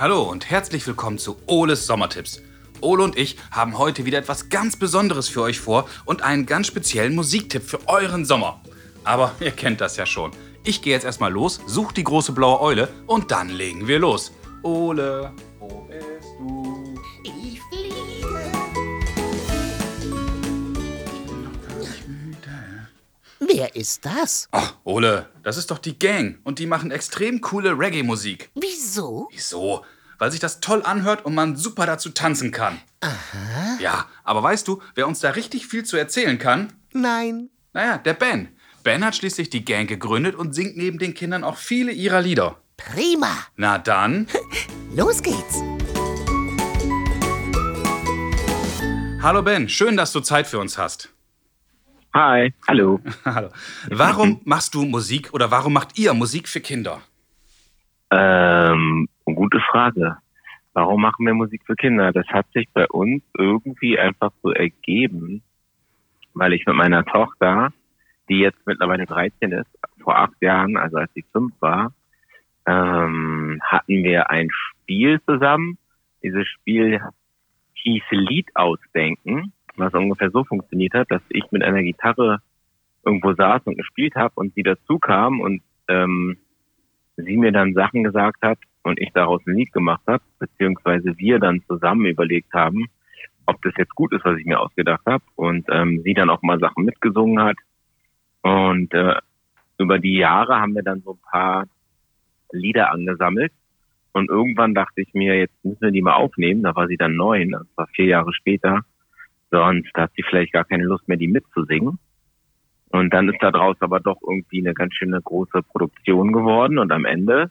Hallo und herzlich willkommen zu Oles Sommertipps. Ole und ich haben heute wieder etwas ganz Besonderes für euch vor und einen ganz speziellen Musiktipp für euren Sommer. Aber ihr kennt das ja schon. Ich gehe jetzt erstmal los, such die große blaue Eule und dann legen wir los. Ole, wo bist du? Ich fliege. Wer ist das? Ach, Ole, das ist doch die Gang und die machen extrem coole Reggae-Musik. Wieso? Wieso? Weil sich das toll anhört und man super dazu tanzen kann. Aha. Ja, aber weißt du, wer uns da richtig viel zu erzählen kann? Nein. Naja, der Ben. Ben hat schließlich die Gang gegründet und singt neben den Kindern auch viele ihrer Lieder. Prima. Na dann. Los geht's. Hallo Ben, schön, dass du Zeit für uns hast. Hi, hallo. Hallo. Warum machst du Musik oder warum macht ihr Musik für Kinder? Ähm, gute Frage. Warum machen wir Musik für Kinder? Das hat sich bei uns irgendwie einfach so ergeben, weil ich mit meiner Tochter, die jetzt mittlerweile 13 ist, vor acht Jahren, also als sie fünf war, ähm, hatten wir ein Spiel zusammen. Dieses Spiel hieß Lied ausdenken, was ungefähr so funktioniert hat, dass ich mit einer Gitarre irgendwo saß und gespielt habe und sie dazu kam und ähm, sie mir dann Sachen gesagt hat und ich daraus ein Lied gemacht habe, beziehungsweise wir dann zusammen überlegt haben, ob das jetzt gut ist, was ich mir ausgedacht habe und ähm, sie dann auch mal Sachen mitgesungen hat und äh, über die Jahre haben wir dann so ein paar Lieder angesammelt und irgendwann dachte ich mir, jetzt müssen wir die mal aufnehmen. Da war sie dann neun, das war vier Jahre später. Sonst hat sie vielleicht gar keine Lust mehr, die mitzusingen. Und dann ist daraus aber doch irgendwie eine ganz schöne große Produktion geworden. Und am Ende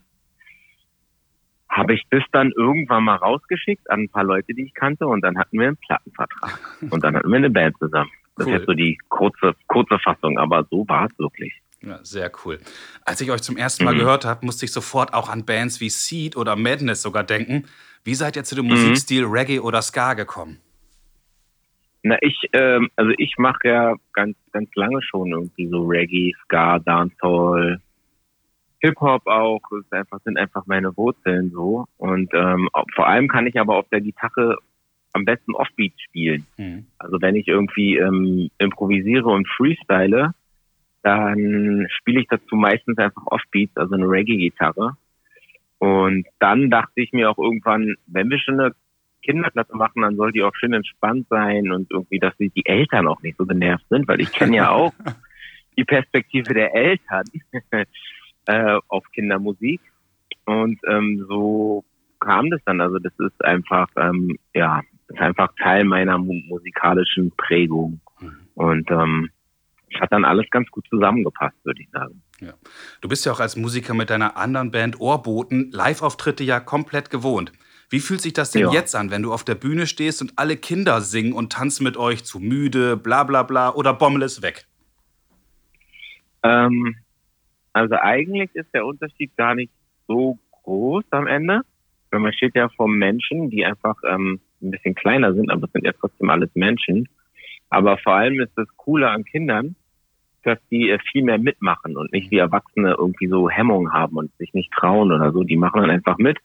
habe ich das dann irgendwann mal rausgeschickt an ein paar Leute, die ich kannte. Und dann hatten wir einen Plattenvertrag. Und dann hatten wir eine Band zusammen. Das Cool. ist jetzt so die kurze, kurze Fassung. Aber so war es wirklich. Ja, sehr cool. Als ich euch zum ersten Mal Mhm. gehört habe, musste ich sofort auch an Bands wie Seed oder Madness sogar denken. Wie seid ihr zu dem Mhm. Musikstil Reggae oder Ska gekommen? Na, ich, ähm, also ich mache ja ganz, ganz lange schon irgendwie so Reggae, Ska, Dancehall, Hip-Hop auch, ist einfach, sind einfach meine Wurzeln so. Und ähm, vor allem kann ich aber auf der Gitarre am besten Offbeat spielen. Hm. Also wenn ich irgendwie ähm, improvisiere und freestyle, dann spiele ich dazu meistens einfach Offbeats, also eine Reggae-Gitarre. Und dann dachte ich mir auch irgendwann, wenn wir schon eine Kinderklasse machen, dann soll die auch schön entspannt sein und irgendwie, dass die Eltern auch nicht so genervt sind, weil ich kenne ja auch die Perspektive der Eltern äh, auf Kindermusik. Und ähm, so kam das dann. Also das ist einfach, ähm, ja, das ist einfach Teil meiner mu musikalischen Prägung. Mhm. Und ähm, hat dann alles ganz gut zusammengepasst, würde ich sagen. Ja. Du bist ja auch als Musiker mit deiner anderen Band Ohrboten Live-Auftritte ja komplett gewohnt. Wie fühlt sich das denn Ja. jetzt an, wenn du auf der Bühne stehst und alle Kinder singen und tanzen mit euch zu müde, bla bla bla oder Bommel ist weg? Ähm, also eigentlich ist der Unterschied gar nicht so groß am Ende. Weil man steht ja vor Menschen, die einfach ähm, ein bisschen kleiner sind, aber es sind ja trotzdem alles Menschen. Aber vor allem ist das Coole an Kindern, dass die äh, viel mehr mitmachen und nicht wie Erwachsene irgendwie so Hemmungen haben und sich nicht trauen oder so. Die machen dann einfach mit.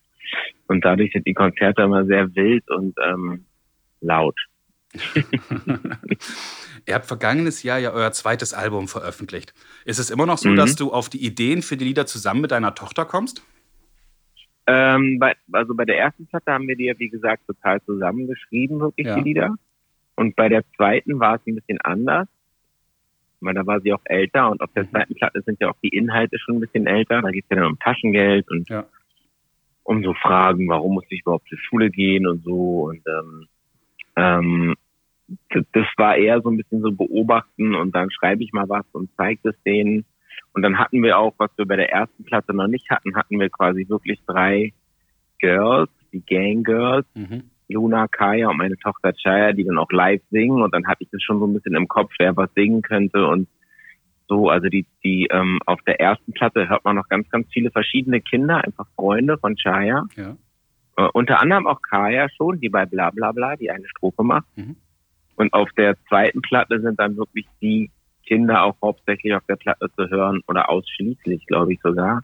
Und dadurch sind die Konzerte immer sehr wild und ähm, laut. Ihr habt vergangenes Jahr ja euer zweites Album veröffentlicht. Ist es immer noch so, Mhm. dass du auf die Ideen für die Lieder zusammen mit deiner Tochter kommst? Ähm, bei, also bei der ersten Platte haben wir die ja, wie gesagt, total zusammengeschrieben, wirklich Ja. die Lieder. Und bei der zweiten war es ein bisschen anders. Weil da war sie auch älter und auf der Mhm. zweiten Platte sind ja auch die Inhalte schon ein bisschen älter. Da geht es ja dann um Taschengeld und Ja. um so Fragen, warum muss ich überhaupt zur Schule gehen und so. Und ähm, ähm, das war eher so ein bisschen so beobachten und dann schreibe ich mal was und zeige es denen. Und dann hatten wir auch, was wir bei der ersten Platte noch nicht hatten, hatten wir quasi wirklich drei Girls, die Gang Girls, Mhm. Luna, Kaya und meine Tochter Chaya, die dann auch live singen. Und dann hatte ich das schon so ein bisschen im Kopf, wer was singen könnte und so. Also die, die ähm, auf der ersten Platte hört man noch ganz, ganz viele verschiedene Kinder, einfach Freunde von Chaya. Ja. Äh, unter anderem auch Kaya schon, die bei Bla Bla Bla die eine Strophe macht. Mhm. Und auf der zweiten Platte sind dann wirklich die Kinder auch hauptsächlich auf der Platte zu hören oder ausschließlich, glaube ich sogar,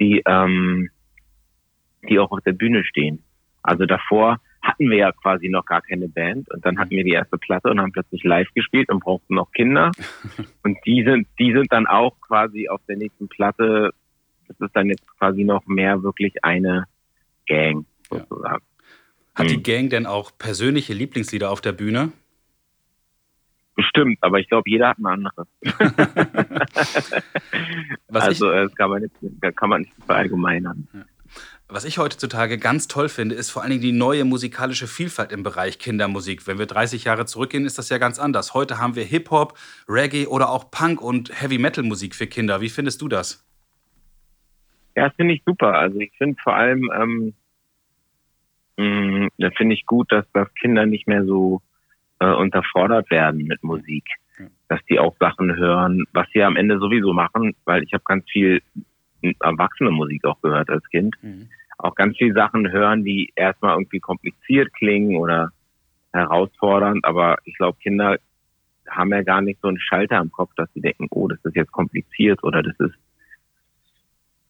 die ähm, die auch auf der Bühne stehen. Also davor hatten wir ja quasi noch gar keine Band und dann hatten wir die erste Platte und haben plötzlich live gespielt und brauchten noch Kinder. Und die sind, die sind dann auch quasi auf der nächsten Platte. Das ist dann jetzt quasi noch mehr wirklich eine Gang sozusagen. Ja. Hat hm. die Gang denn auch persönliche Lieblingslieder auf der Bühne? Bestimmt, aber ich glaube, jeder hat ein anderes. also das kann man, nicht, kann man nicht verallgemeinern. Ja. Was ich heutzutage ganz toll finde, ist vor allen Dingen die neue musikalische Vielfalt im Bereich Kindermusik. Wenn wir 30 Jahre zurückgehen, ist das ja ganz anders. Heute haben wir Hip-Hop, Reggae oder auch Punk und Heavy-Metal-Musik für Kinder. Wie findest du das? Ja, das finde ich super. Also ich finde vor allem, ähm, mm, da finde ich gut, dass, dass Kinder nicht mehr so äh, unterfordert werden mit Musik. Dass die auch Sachen hören, was sie am Ende sowieso machen, weil ich habe ganz viel erwachsene Musik auch gehört als Kind. Mhm auch ganz viele Sachen hören, die erstmal irgendwie kompliziert klingen oder herausfordernd, aber ich glaube, Kinder haben ja gar nicht so einen Schalter im Kopf, dass sie denken, oh, das ist jetzt kompliziert oder das ist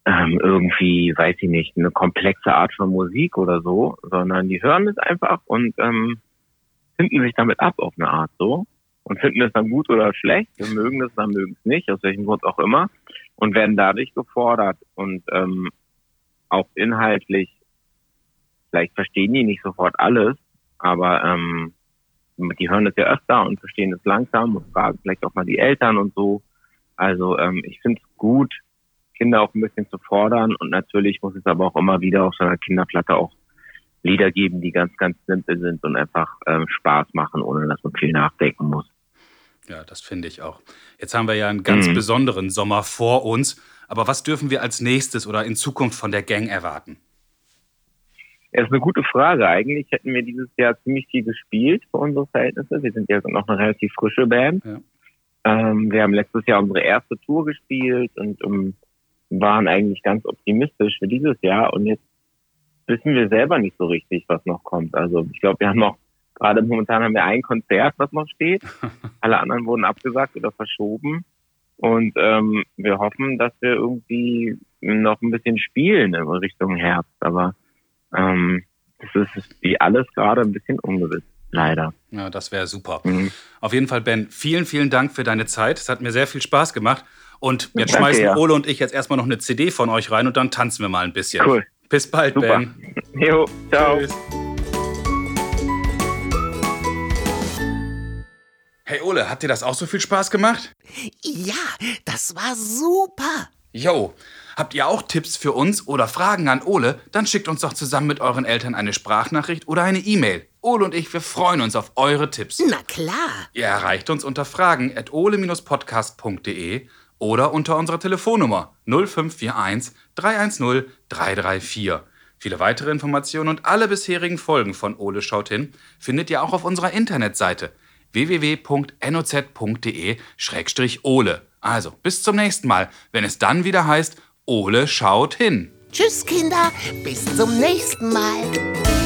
ähm, irgendwie, weiß ich nicht, eine komplexe Art von Musik oder so, sondern die hören es einfach und ähm, finden sich damit ab auf eine Art so und finden es dann gut oder schlecht, wir mögen es, dann mögen es nicht, aus welchem Grund auch immer und werden dadurch gefordert und ähm, auch inhaltlich, vielleicht verstehen die nicht sofort alles, aber ähm, die hören es ja öfter und verstehen es langsam und fragen vielleicht auch mal die Eltern und so. Also ähm, ich finde es gut, Kinder auch ein bisschen zu fordern und natürlich muss es aber auch immer wieder auf so einer Kinderplatte auch Lieder geben, die ganz, ganz simpel sind und einfach ähm, Spaß machen, ohne dass man viel nachdenken muss. Ja, das finde ich auch. Jetzt haben wir ja einen ganz mhm. besonderen Sommer vor uns. Aber was dürfen wir als nächstes oder in Zukunft von der Gang erwarten? Ja, ist eine gute Frage. Eigentlich hätten wir dieses Jahr ziemlich viel gespielt für unsere Verhältnisse. Wir sind ja noch eine relativ frische Band. Ja. Ähm, wir haben letztes Jahr unsere erste Tour gespielt und um, ähm, waren eigentlich ganz optimistisch für dieses Jahr. Und jetzt wissen wir selber nicht so richtig, was noch kommt. Also ich glaube, wir haben noch, gerade momentan haben wir ein Konzert, was noch steht. Alle anderen wurden abgesagt oder verschoben. Und ähm, wir hoffen, dass wir irgendwie noch ein bisschen spielen in Richtung Herbst. Aber ähm, das ist wie alles gerade ein bisschen ungewiss. Leider. Ja, das wäre super. Mhm. Auf jeden Fall, Ben, vielen, vielen Dank für deine Zeit. Es hat mir sehr viel Spaß gemacht. Und jetzt Danke, schmeißen ja. Ole und ich jetzt erstmal noch eine CD von euch rein und dann tanzen wir mal ein bisschen. Cool. Bis bald, Super. Ben. Jo, ciao. Tschüss. Hey Ole, hat dir das auch so viel Spaß gemacht? Ja, das war super. Yo, habt ihr auch Tipps für uns oder Fragen an Ole? Dann schickt uns doch zusammen mit euren Eltern eine Sprachnachricht oder eine E-Mail. Ole und ich, wir freuen uns auf eure Tipps. Na klar. Ihr erreicht uns unter fragen at ole-podcast.de oder unter unserer Telefonnummer 0541 310 334. Viele weitere Informationen und alle bisherigen Folgen von Ole schaut hin findet ihr auch auf unserer Internetseite www.noz.de-ole. Also, bis zum nächsten Mal, wenn es dann wieder heißt, Ole schaut hin. Tschüss, Kinder, bis zum nächsten Mal.